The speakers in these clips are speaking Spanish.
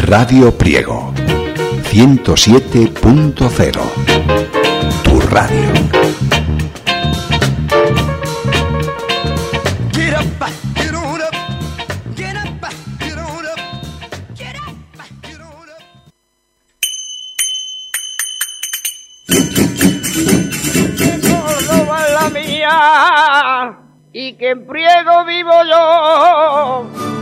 Radio Priego 107.0 Tu radio. Get up, get on up, get up, get on up, get up, get on up. Córdoba es la mía y que en Priego vivo yo.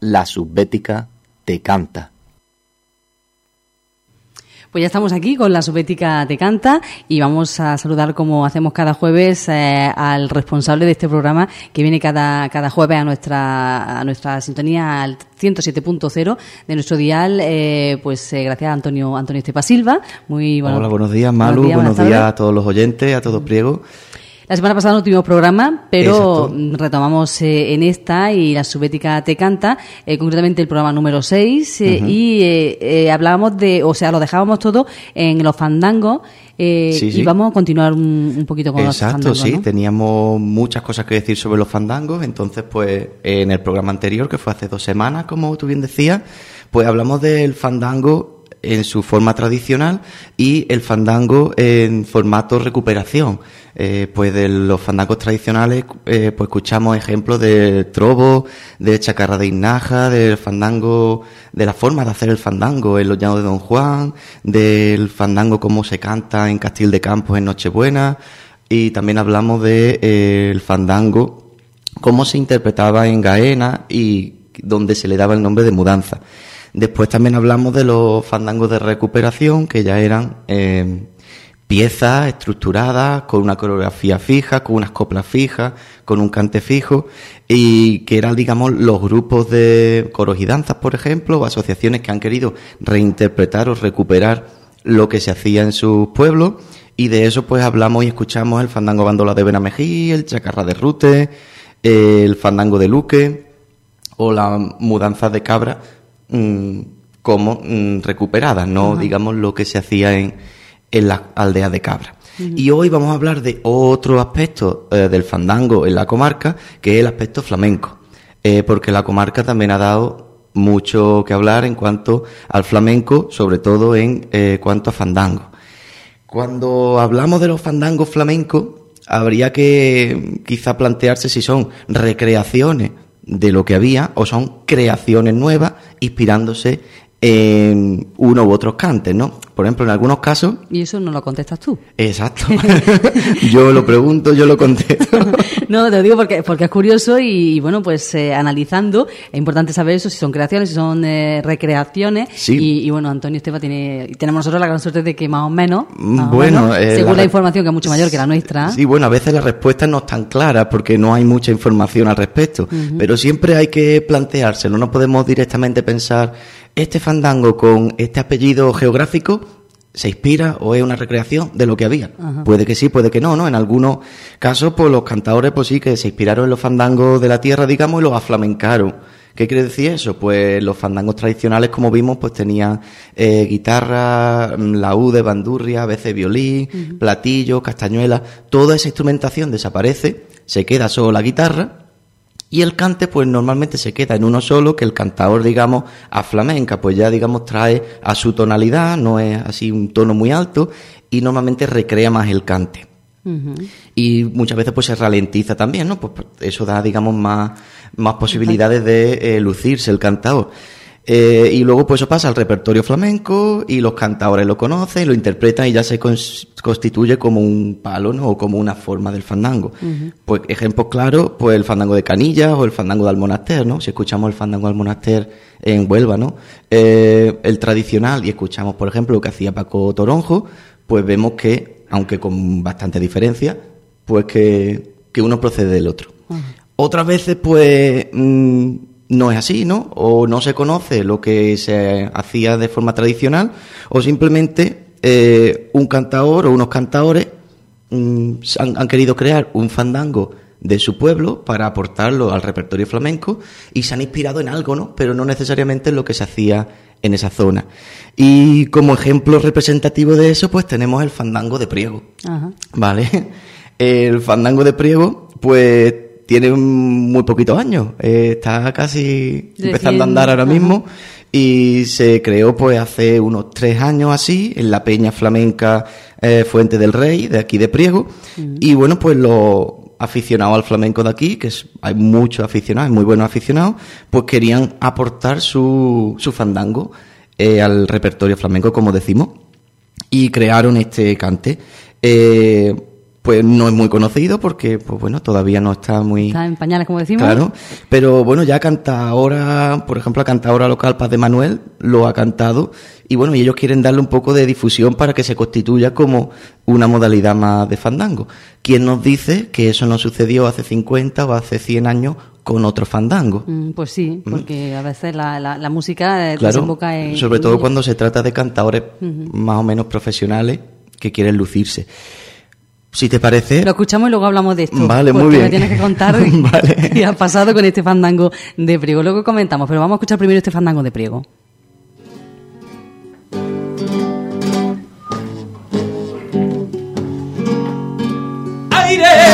La subbética te canta. Pues ya estamos aquí con la Subética Te Canta y vamos a saludar como hacemos cada jueves eh, al responsable de este programa que viene cada, cada jueves a nuestra, a nuestra sintonía al 107.0 de nuestro dial, eh, pues eh, gracias a Antonio, Antonio Estepa Silva. Muy bueno, Hola, buenos días, Malu. buenos días, buenos a todos los oyentes, a todos Priego. La semana pasada no tuvimos programa, pero Exacto. retomamos eh, en esta y la subética te canta, eh, concretamente el programa número 6, y eh, eh, hablábamos de, o sea, lo dejábamos todo en los fandangos, eh, Sí, y sí. vamos a continuar un, un poquito con los Exacto, fandangos. sí. ¿no? Teníamos muchas cosas que decir sobre los fandangos. Entonces, pues, en el programa anterior, que fue hace dos semanas, como tú bien decías, pues hablamos del fandango en su forma tradicional y el fandango en formato recuperación. Eh, pues de los fandangos tradicionales, eh, pues escuchamos ejemplos del trobo, de chacarra de Inaja, del fandango, de la forma de hacer el fandango en los llanos de Don Juan, del fandango como se canta en Castil de Campos en Nochebuena, y también hablamos de eh, el fandango, cómo se interpretaba en Gaena y donde se le daba el nombre de mudanza. Después también hablamos de los fandangos de recuperación, que ya eran eh, piezas estructuradas, con una coreografía fija, con unas coplas fijas, con un cante fijo, y que eran, digamos, los grupos de coros y danzas, por ejemplo, o asociaciones que han querido reinterpretar o recuperar lo que se hacía en sus pueblos, y de eso pues hablamos y escuchamos el fandango bandola de Benamejí, el chacarra de Rute, el fandango de Luque, o la mudanza de cabra mm, como mm, recuperadas, no digamos lo que se hacía en, en la aldea de cabra. Y hoy vamos a hablar de otro aspecto eh, del fandango en la comarca, que es el aspecto flamenco, Eh, porque la comarca también ha dado mucho que hablar en cuanto al flamenco, sobre todo en eh, cuanto a fandango. Cuando hablamos de los fandangos flamencos, habría que quizá plantearse si son recreaciones de lo que había o son creaciones nuevas inspirándose en uno u otros cantes, ¿no? Por ejemplo, en algunos casos, Y eso no lo contestas tú. exacto, yo lo pregunto, yo lo contesto. No, te lo digo porque, porque es curioso y, bueno, pues eh, analizando, es importante saber eso, si son creaciones, si son eh, recreaciones. Sí. Y, y, bueno, Antonio Esteban tiene, tenemos nosotros la gran suerte de que más o menos, más o Bueno, menos, eh, según la, la- información que es mucho mayor que la nuestra, Sí, bueno, a veces las respuestas no están claras porque no hay mucha información al respecto, pero siempre hay que planteárselo, no podemos directamente pensar, este fandango con este apellido geográfico se inspira o es una recreación de lo que había. Puede que sí, puede que no, ¿no? En algunos casos, pues los cantadores, pues sí, que se inspiraron en los fandangos de la tierra, digamos, y los aflamencaron. ¿Qué quiere decir eso? Pues los fandangos tradicionales, como vimos, pues tenían eh, guitarra, mm, laúde, bandurria, a veces violín, platillo, castañuela. Toda esa instrumentación desaparece, se queda solo la guitarra y el cante, pues normalmente se queda en uno solo, que el cantador, digamos, a flamenca, pues ya, digamos, trae a su tonalidad, no es así un tono muy alto, y normalmente recrea más el cante. Y muchas veces pues se ralentiza también, ¿no? Pues eso da, digamos, más, más posibilidades de eh, lucirse el cantador. Eh, y luego pues eso pasa al repertorio flamenco y los cantadores lo conocen, lo interpretan y ya se cons- constituye como un palo, ¿no? O como una forma del fandango. Pues ejemplos claros, pues el fandango de Canillas o el fandango de Almonaster, ¿no? Si escuchamos el fandango de Almonaster en Huelva, ¿no? Eh, el tradicional y escuchamos, por ejemplo, lo que hacía Paco Toronjo, pues vemos que, aunque con bastante diferencia, pues que, que uno procede del otro. Otras veces, pues, mm, no es así, ¿no? O no se conoce lo que se hacía de forma tradicional, o simplemente eh, un cantador o unos cantadores mm, han, han querido crear un fandango de su pueblo para aportarlo al repertorio flamenco y se han inspirado en algo, ¿no? Pero no necesariamente en lo que se hacía en esa zona. Y como ejemplo representativo de eso, pues tenemos el fandango de Priego. Ajá. Vale. El fandango de Priego, pues tiene muy poquitos años. Eh, está casi Recién, empezando a andar ahora ajá. mismo. Y se creó pues hace unos tres años así, en la Peña Flamenca eh, Fuente del Rey, de aquí de Priego. Y bueno, pues los aficionados al flamenco de aquí, que es- hay muchos aficionados, hay muy buenos aficionados, pues querían aportar su, su fandango eh, al repertorio flamenco, como decimos y crearon este cante. Eh, pues no es muy conocido porque, pues bueno, todavía no está muy... Está en pañales, como decimos. Claro, pero bueno, ya canta ahora, por ejemplo, la cantadora local Paz de Manuel lo ha cantado y bueno, y ellos quieren darle un poco de difusión para que se constituya como una modalidad más de fandango. ¿Quién nos dice que eso no sucedió hace 50 o hace 100 años con otro fandango? Mm, Pues sí, porque a veces la, la, la música eh, Claro, desemboca en... sobre todo cuando se trata de cantadores más o menos profesionales que quieren lucirse. Si te parece, Lo escuchamos y luego hablamos de esto. Vale, muy porque bien. me tienes que contar Vale. qué ha pasado con este fandango de Priego. Luego comentamos, pero vamos a escuchar primero este fandango de Priego. aire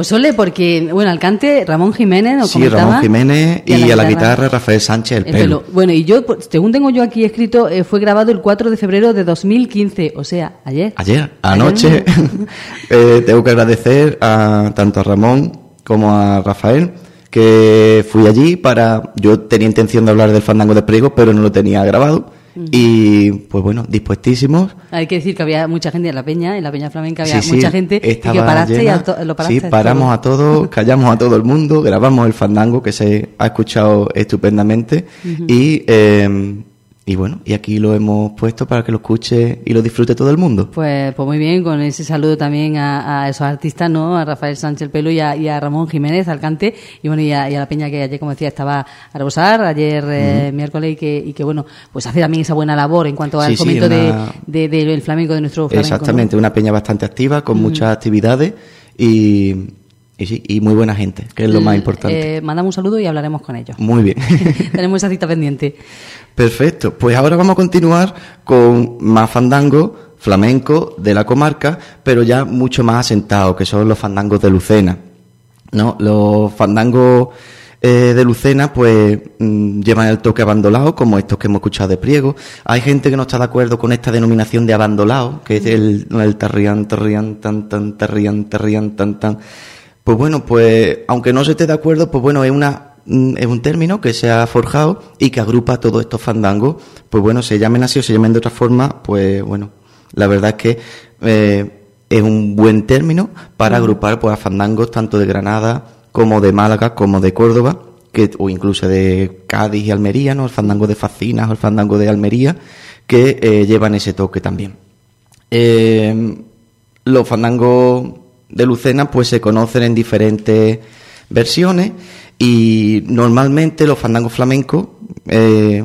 Pues Sole, porque, bueno, al cante Ramón Jiménez nos sí. Ramón Jiménez y, a la guitarra Rafael Sánchez el, el pelo. pelo. Bueno, y yo, pues, según tengo yo aquí escrito, eh, fue grabado el 4 de febrero de 2015, o sea, ayer. Ayer, anoche, eh, tengo que agradecer a tanto a Ramón como a Rafael que fui allí para. Yo tenía intención de hablar del fandango de Priego, pero no lo tenía grabado. Y pues bueno, dispuestísimos. Hay que decir que había mucha gente en la peña, en la peña flamenca había Sí, sí, mucha gente y que paraste y llena. a to- lo paraste. Sí, paramos a todos, callamos a todo el mundo, grabamos el fandango que se ha escuchado estupendamente y, eh, y bueno, y aquí lo hemos puesto para que lo escuche y lo disfrute todo el mundo. Pues, pues muy bien, con ese saludo también a, a esos artistas, ¿no? A Rafael Sánchez el Pelo y a, y a Ramón Jiménez al cante, y bueno, y a, y a la peña que ayer, como decía, estaba a rebosar, ayer eh, miércoles, y que, y que bueno, pues hace también esa buena labor en cuanto al Sí, fomento de- una- de, de- del flamenco, de nuestro flamenco. ¿no? Exactamente, una peña bastante activa, con muchas actividades y, y sí, y muy buena gente, que es lo más importante. Eh, mandamos un saludo y hablaremos con ellos. Muy bien. Tenemos esa cita pendiente. Perfecto. Pues ahora vamos a continuar con más fandango flamenco de la comarca, pero ya mucho más asentados, que son los fandangos de Lucena. ¿No? Los fandangos eh, de Lucena, pues, mm, llevan el toque abandolado, como estos que hemos escuchado de Priego. Hay gente que no está de acuerdo con esta denominación de abandolado, que es el, el tarrián, tarrián, tan, tan, tarrián, tarrián, tan, tan. Pues bueno, pues, aunque no se esté de acuerdo, pues bueno, es una mm, es un término que se ha forjado y que agrupa todos estos fandangos. Pues bueno, se llamen así o se llamen de otra forma, pues bueno, la verdad es que eh, es un buen término para agrupar pues, a fandangos tanto de Granada como de Málaga como de Córdoba que, o incluso de Cádiz y Almería, ¿no? el fandango de Facinas o el fandango de Almería, que eh, llevan ese toque también. Eh, los fandangos de Lucena pues se conocen en diferentes versiones y normalmente los fandangos flamencos, eh,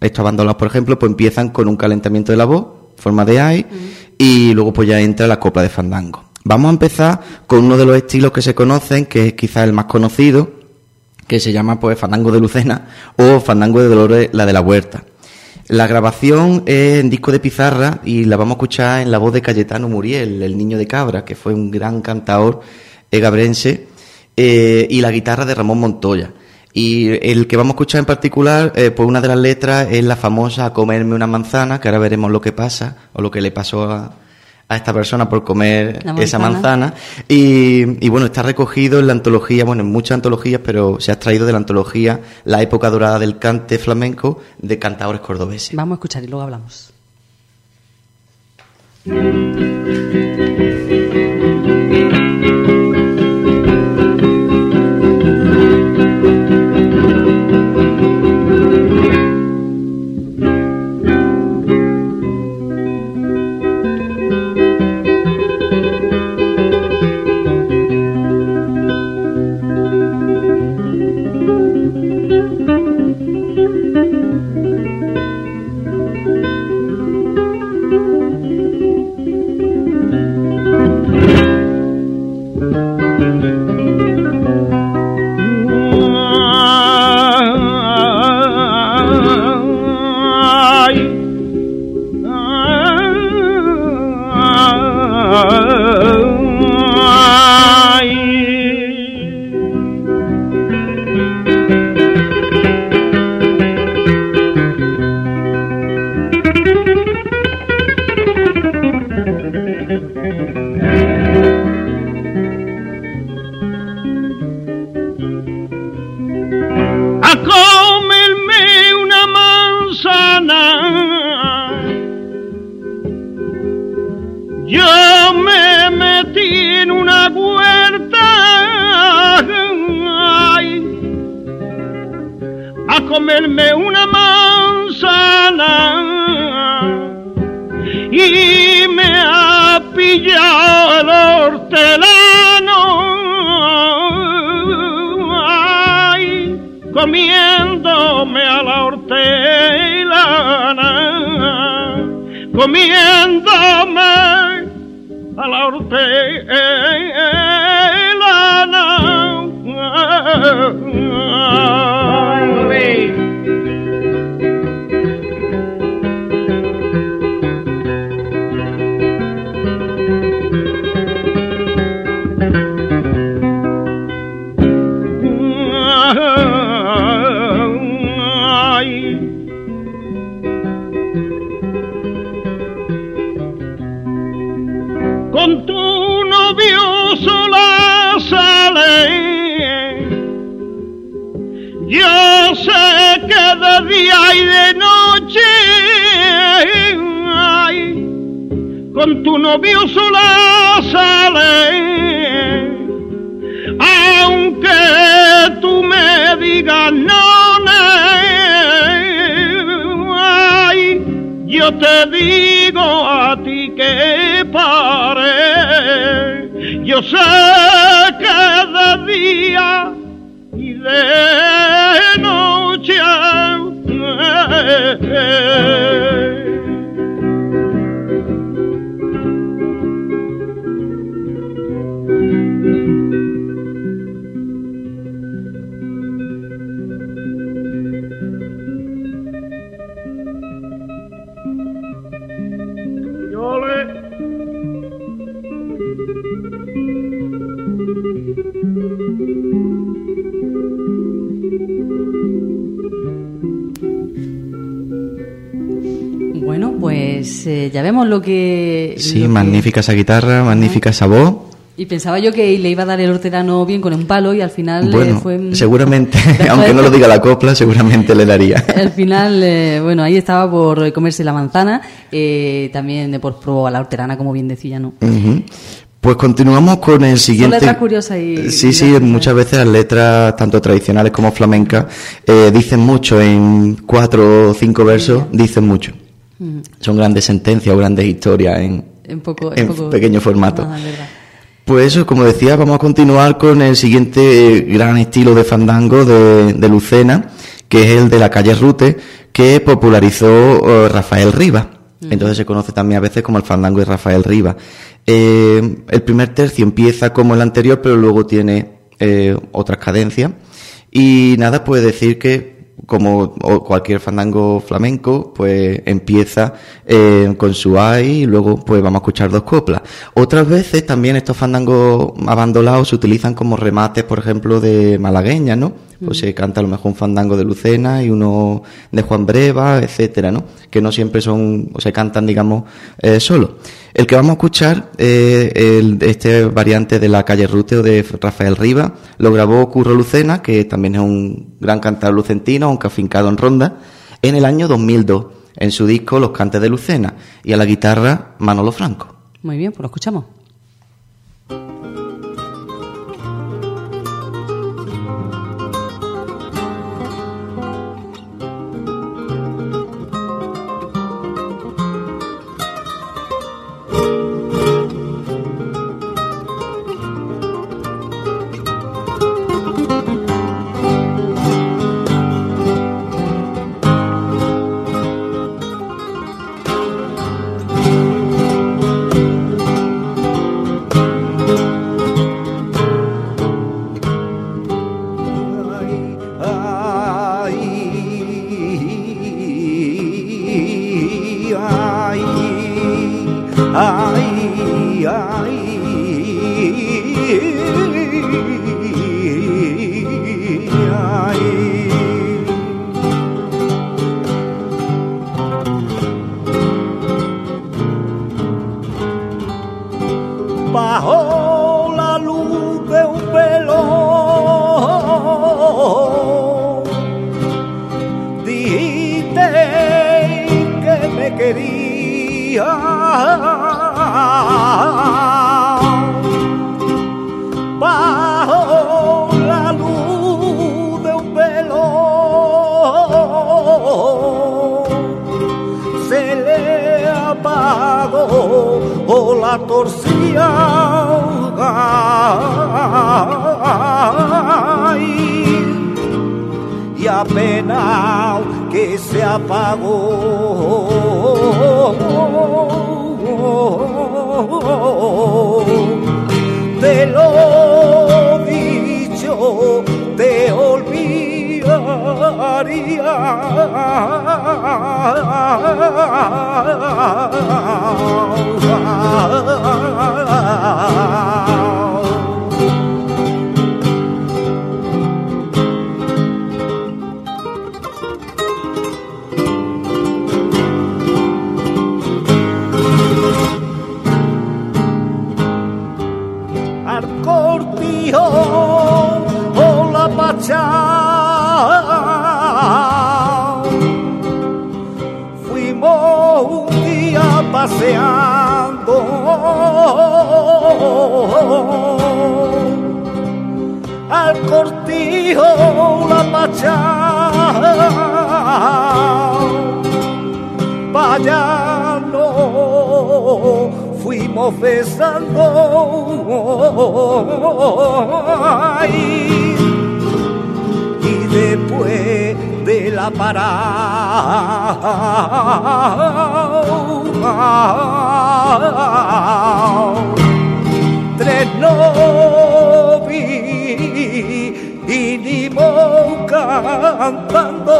estos por ejemplo, pues empiezan con un calentamiento de la voz, forma de ay, y luego pues ya entra la copla de fandango. Vamos a empezar con uno de los estilos que se conocen, que es quizás el más conocido, que se llama pues Fandango de Lucena o Fandango de Dolores, la de la Huerta. La grabación es en disco de pizarra y la vamos a escuchar en la voz de Cayetano Muriel, el niño de Cabra, que fue un gran cantador egabrense, eh, y la guitarra de Ramón Montoya. Y el que vamos a escuchar en particular, eh, pues una de las letras es la famosa "A comerme una manzana, que ahora veremos lo que pasa o lo que le pasó a, a esta persona por comer esa manzana. manzana. Y, y bueno, está recogido en la antología, bueno, en muchas antologías, pero se ha extraído de la antología La época dorada del cante flamenco de cantadores cordobeses. Vamos a escuchar y luego hablamos. Comiéndome a la hortelana Con tu novio sola sale aunque tú me digas no, ay, yo te digo a ti que pare, yo sé que de día y de noche. Yo pues eh, ya vemos lo que... Sí, lo que- magnífica esa guitarra, magnífica esa voz. Y pensaba yo que le iba a dar el hortelano bien con un palo y al final eh, Bueno, fue... seguramente, aunque no lo diga la copla, seguramente le daría. Al final, eh, bueno, ahí estaba por comerse la manzana, eh, también por probó a la hortelana, como bien decía, ¿no? Pues continuamos con el siguiente. letras curiosas y- Sí, sí, muchas veces las letras, tanto tradicionales como flamencas, eh, dicen mucho en cuatro o cinco versos, dicen mucho. Son grandes sentencias o grandes historias en, En poco, en poco- pequeño formato. Pues eso, como decía, vamos a continuar con el siguiente gran estilo de fandango de, de Lucena, que es el de la calle Rute, que popularizó eh, Rafael Rivas. Entonces se conoce también a veces como el fandango de Rafael Rivas. Eh, el primer tercio empieza como el anterior, pero luego tiene eh, otras cadencias. Y nada, puede decir que como cualquier fandango flamenco, pues empieza eh, con su ay y luego pues vamos a escuchar dos coplas. Otras veces también estos fandangos abandonados se utilizan como remates, por ejemplo, de malagueña, ¿no? Pues se canta a lo mejor un fandango de Lucena y uno de Juan Breva, etcétera, ¿no? Que no siempre son, o se cantan, digamos, eh, solo. El que vamos a escuchar, eh, el, este variante de la calle Rute o de Rafael Riva, lo grabó Curro Lucena, que también es un gran cantador lucentino, aunque afincado en Ronda, en el año 2002, en su disco Los Cantes de Lucena, y a la guitarra Manolo Franco. Muy bien, pues lo escuchamos. Ay, y apenas que se apagó. Te lo dicho te olvidaría cortijo la pacha. Vaya no fuimos besando. Ay, y después de la parada. Tres no y ni mo cantando.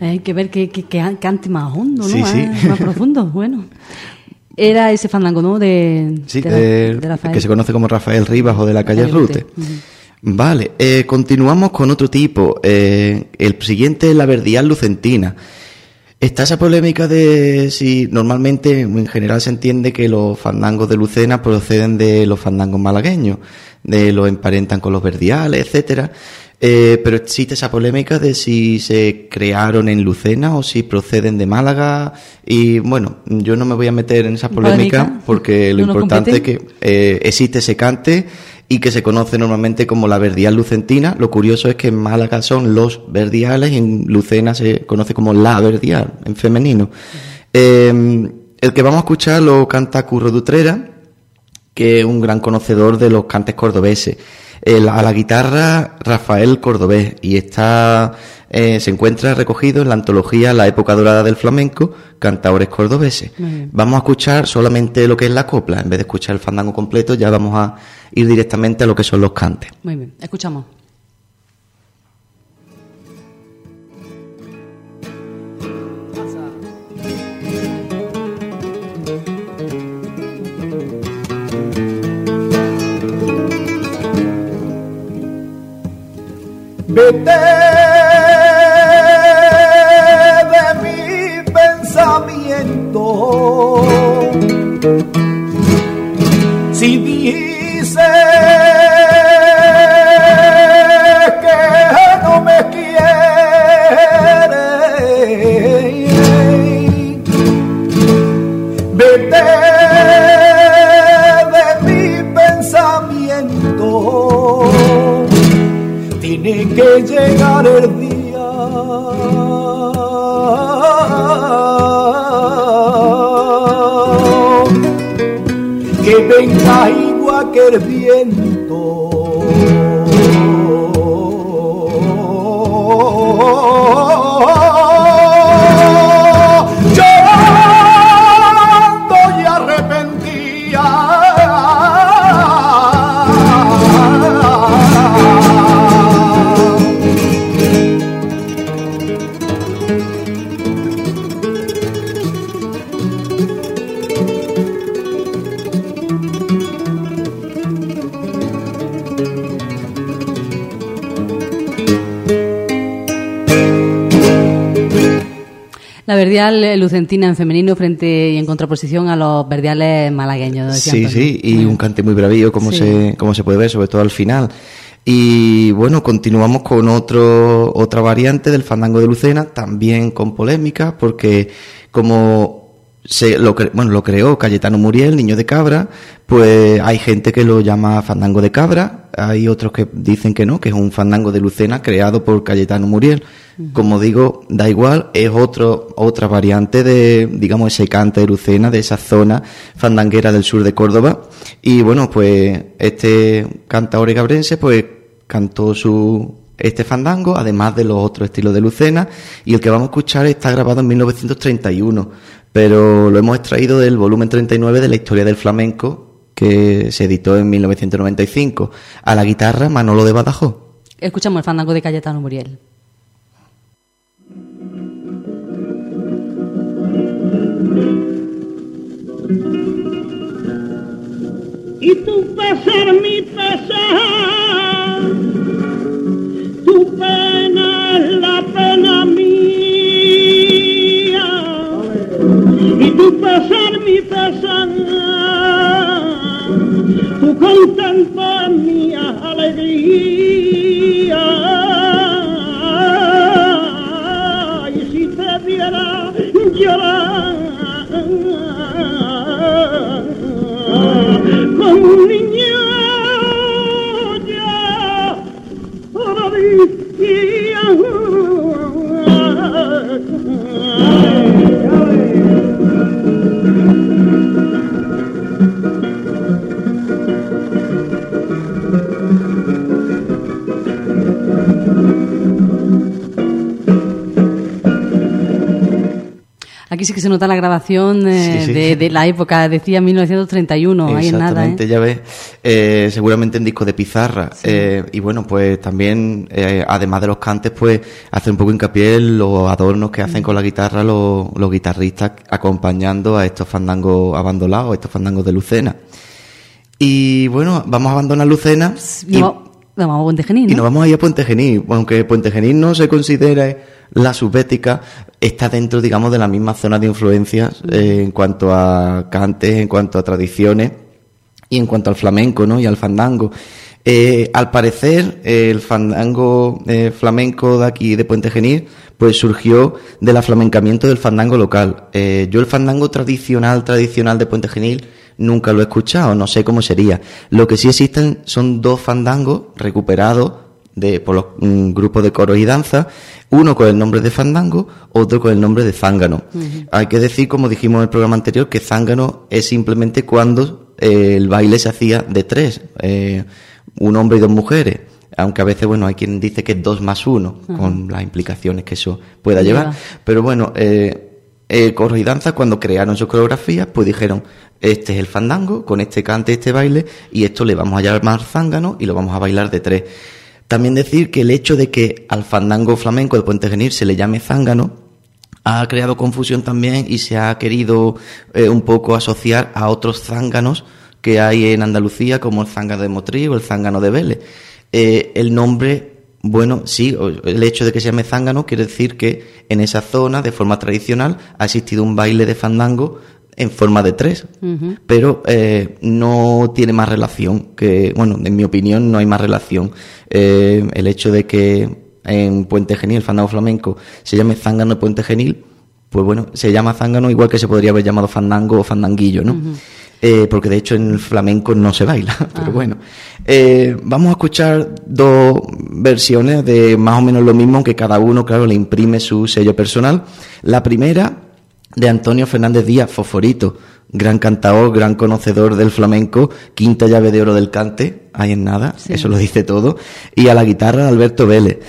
Hay que ver que, que, que cante más hondo, ¿no? Sí, más, sí. más profundo, bueno. Era ese fandango, ¿no? De, Sí, de, de- de Rafael. que se conoce como Rafael Rivas o de la calle Calle Rute. Rute, ujú. Vale, eh, continuamos con otro tipo. Eh, el siguiente es la verdial lucentina. Está esa polémica de si normalmente en general se entiende que los fandangos de Lucena proceden de los fandangos malagueños, de los emparentan con los verdiales, etcétera. Eh, pero existe esa polémica de si se crearon en Lucena o si proceden de Málaga. Y bueno, yo no me voy a meter en esa polémica, ¿Polémica? porque lo ¿No nos importante es que eh, existe ese cante y que se conoce normalmente como la verdial lucentina. Lo curioso es que en Málaga son los verdiales y en Lucena se conoce como la verdial, en femenino. Eh, el que vamos a escuchar lo canta Curro Dutrera, que es un gran conocedor de los cantes cordobeses. El- a la guitarra Rafael Cordobés y está eh, se encuentra recogido en la antología La época dorada del flamenco, cantadores cordobeses. Vamos a escuchar solamente lo que es la copla, en vez de escuchar el fandango completo, ya vamos a ir directamente a lo que son los cantes. Muy bien, escuchamos. Vete llegar el día. Que venga igual que el viento verdial eh, lucentina en femenino frente y en contraposición a los verdiales malagueños. Sí, Antonio. sí, y un cante muy bravío, como, Sí. se, como se puede ver, sobre todo al final. Y bueno, continuamos con otro, otra variante del fandango de Lucena, también con polémica, porque como se lo, cre- bueno, lo creó Cayetano Muriel, niño de cabra, pues hay gente que lo llama fandango de cabra, hay otros que dicen que no, que es un fandango de Lucena creado por Cayetano Muriel. Como digo, da igual, es otro, otra variante de, digamos, ese cante de Lucena, de esa zona fandanguera del sur de Córdoba. Y bueno, pues este cantador gabrense, pues cantó su, este fandango, además de los otros estilos de Lucena, y el que vamos a escuchar está grabado en 1931, pero lo hemos extraído del volumen 39 de la historia del flamenco, que se editó en 1995, a la guitarra Manolo de Badajoz. Escuchamos el fandango de Cayetano Muriel. y tu pesar mi pesar, tu pena es la pena y tu pesar mi pesar, tu contento es mi alegría, y si te viera llorar, sí que se nota la grabación eh, Sí, sí. De, de la época, decía 1931, ahí en nada. Exactamente, ¿eh? ya ves, eh, seguramente en disco de pizarra. Eh, y bueno, pues también, además de los cantes, pues hace un poco hincapié en los adornos que hacen con la guitarra los, los guitarristas acompañando a estos fandangos abandonados, estos fandangos de Lucena. Y bueno, vamos a abandonar Lucena. y- No, Nos vamos a Puente Genil, Y ¿no? nos vamos a ir a Puente Genil. Aunque Puente Genil no se considere la subbética, está dentro, digamos, de la misma zona de influencias eh, en cuanto a cantes, en cuanto a tradiciones y en cuanto al flamenco, ¿no? Y al fandango. Eh, al parecer, eh, el fandango eh, flamenco de aquí, de Puente Genil, pues surgió del aflamencamiento del fandango local. Yo el fandango tradicional, tradicional de Puente Genil, nunca lo he escuchado, no sé cómo sería. Lo que sí existen son dos fandangos recuperados de, por los mm, grupos de coro y danza, uno con el nombre de fandango, otro con el nombre de zángano. Hay que decir, como dijimos en el programa anterior, que zángano es simplemente cuando eh, el baile se hacía de tres, eh, un hombre y dos mujeres. Aunque a veces, bueno, hay quien dice que es dos más uno, con las implicaciones que eso pueda Lleva. llevar. Pero bueno, eh, eh, y Danza, cuando crearon sus coreografías, pues dijeron, este es el fandango, con este cante, este baile, y esto le vamos a llamar zángano y lo vamos a bailar de tres. También decir que el hecho de que al fandango flamenco de Puente Genil se le llame zángano, ha creado confusión también y se ha querido eh, un poco asociar a otros zánganos que hay en Andalucía, como el zángano de Motril o el zángano de Vélez. Eh, el nombre, bueno, sí, el hecho de que se llame zángano quiere decir que en esa zona, de forma tradicional, ha existido un baile de fandango en forma de tres, pero eh, no tiene más relación que, bueno, en mi opinión no hay más relación. Eh, el hecho de que en Puente Genil, el fandango flamenco, se llame zángano de Puente Genil, pues bueno, se llama zángano igual que se podría haber llamado fandango o fandanguillo, ¿no? Eh, porque de hecho en el flamenco no se baila, pero bueno. Eh, vamos a escuchar dos versiones de más o menos lo mismo, aunque cada uno, claro, le imprime su sello personal. La primera, de Antonio Fernández Díaz, Fosforito, gran cantador, gran conocedor del flamenco, quinta llave de oro del cante, ahí en nada, Sí. eso lo dice todo, y a la guitarra Alberto Vélez.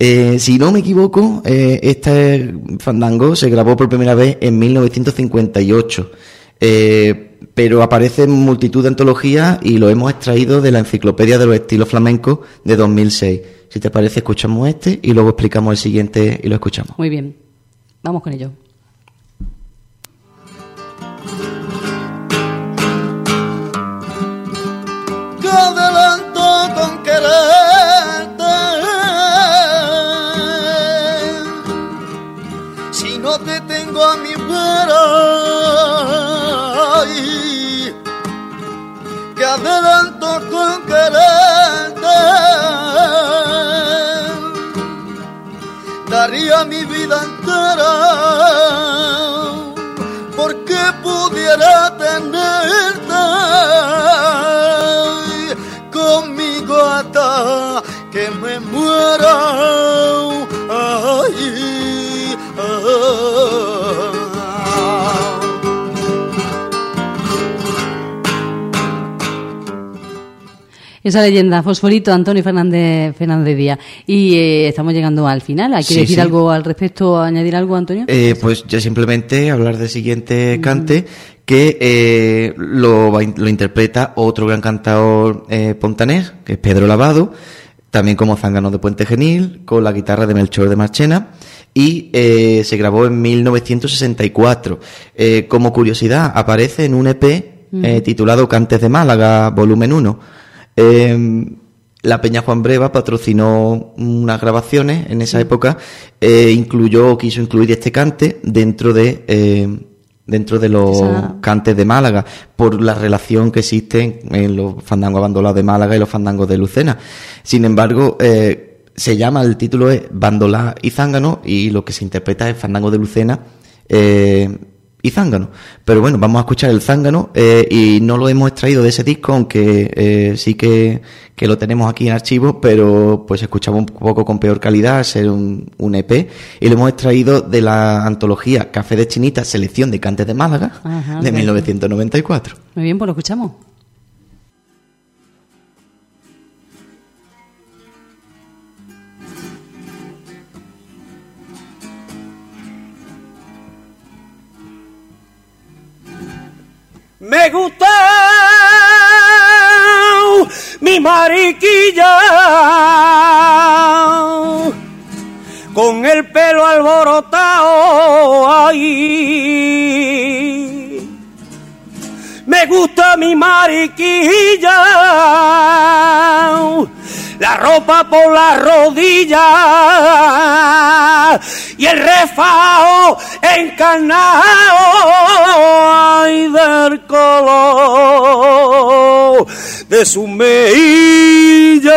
Eh, si no me equivoco, eh, este fandango se grabó por primera vez en 1958, eh, pero aparece en multitud de antologías y lo hemos extraído de la Enciclopedia de los Estilos Flamencos de 2006. Si te parece, escuchamos este y luego explicamos el siguiente y lo escuchamos. Muy bien. Vamos con ello. Mi Esa leyenda, Fosforito, Antonio Fernández, Fernández Díaz. Y eh, estamos llegando al final. ¿Hay que Sí, decir sí. algo al respecto, añadir algo, Antonio? Eh, pues ya simplemente hablar del siguiente cante que eh, lo, lo interpreta otro gran cantador eh, pontanés, que es Pedro Lavado, también como zángano de Puente Genil, con la guitarra de Melchor de Marchena, y eh, se grabó en 1964. Eh, como curiosidad, aparece en un EP eh, titulado Cantes de Málaga, volumen 1. Eh, la Peña Juan Breva patrocinó unas grabaciones en esa época, eh, incluyó o quiso incluir este cante dentro de eh, dentro de los Esa- cantes de Málaga, por la relación que existe en los fandangos abandonados de Málaga y los fandangos de Lucena. Sin embargo, eh, se llama, el título es Bandolá y Zángano, y lo que se interpreta es Fandango de Lucena eh, y Zángano. Pero bueno, vamos a escuchar el Zángano, eh, y no lo hemos extraído de ese disco, aunque eh, sí que, que lo tenemos aquí en archivo, pero pues escuchamos un poco con peor calidad, al ser un, un EP, y lo hemos extraído de la antología Café de Chinita, Selección de Cantes de Málaga, Ajá, de ok. 1994. Muy bien, pues lo escuchamos. Me gusta mi mariquilla con el pelo alborotado ahí. Me gusta mi mariquilla, la ropa por la rodilla y el refao encarnado ay, del color de su mejilla.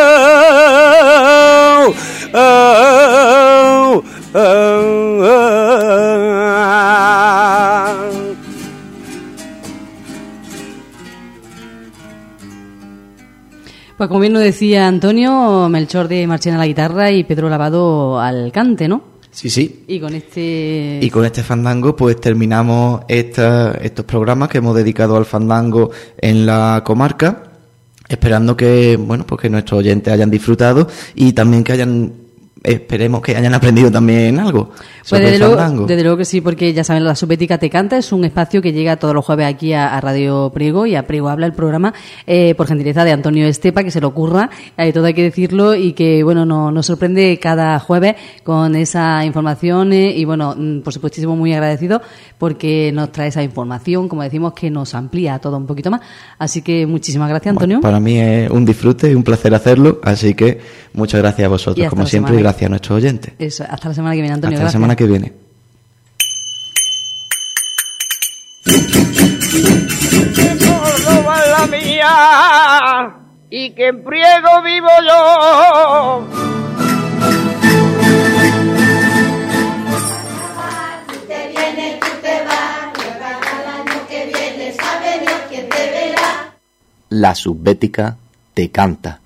Oh, oh, oh. Pues como bien nos decía Antonio, Melchor de Marchena a la guitarra y Pedro Lavado al cante, ¿no? Sí, sí. Y con este... Y con este fandango pues terminamos esta- estos programas que hemos dedicado al fandango en la comarca, esperando que, bueno, pues que nuestros oyentes hayan disfrutado y también que hayan, esperemos que hayan aprendido también algo Pues desde luego, desde luego que sí, porque ya saben, la Subética Te Canta es un espacio que llega todos los jueves aquí a, a Radio Priego y a Priego Habla el programa eh, por gentileza de Antonio Estepa, que se lo ocurra, eh, todo hay que decirlo, y que, bueno, no- nos sorprende cada jueves con esa información eh, y, bueno, mm, por supuestísimo muy agradecido porque nos trae esa información, como decimos, que nos amplía todo un poquito más. Así que muchísimas gracias, Antonio. Para mí es un disfrute y un placer hacerlo, así que muchas gracias a vosotros, como siempre, gracias a nuestros oyentes. Eso, hasta la semana que viene, Antonio. Hasta la gracias. semana que viene. La mía y que en priego vivo yo. Si te vienes, tú te vas, y para el año que viene, sabe Dios quién te verá. La subbética te canta.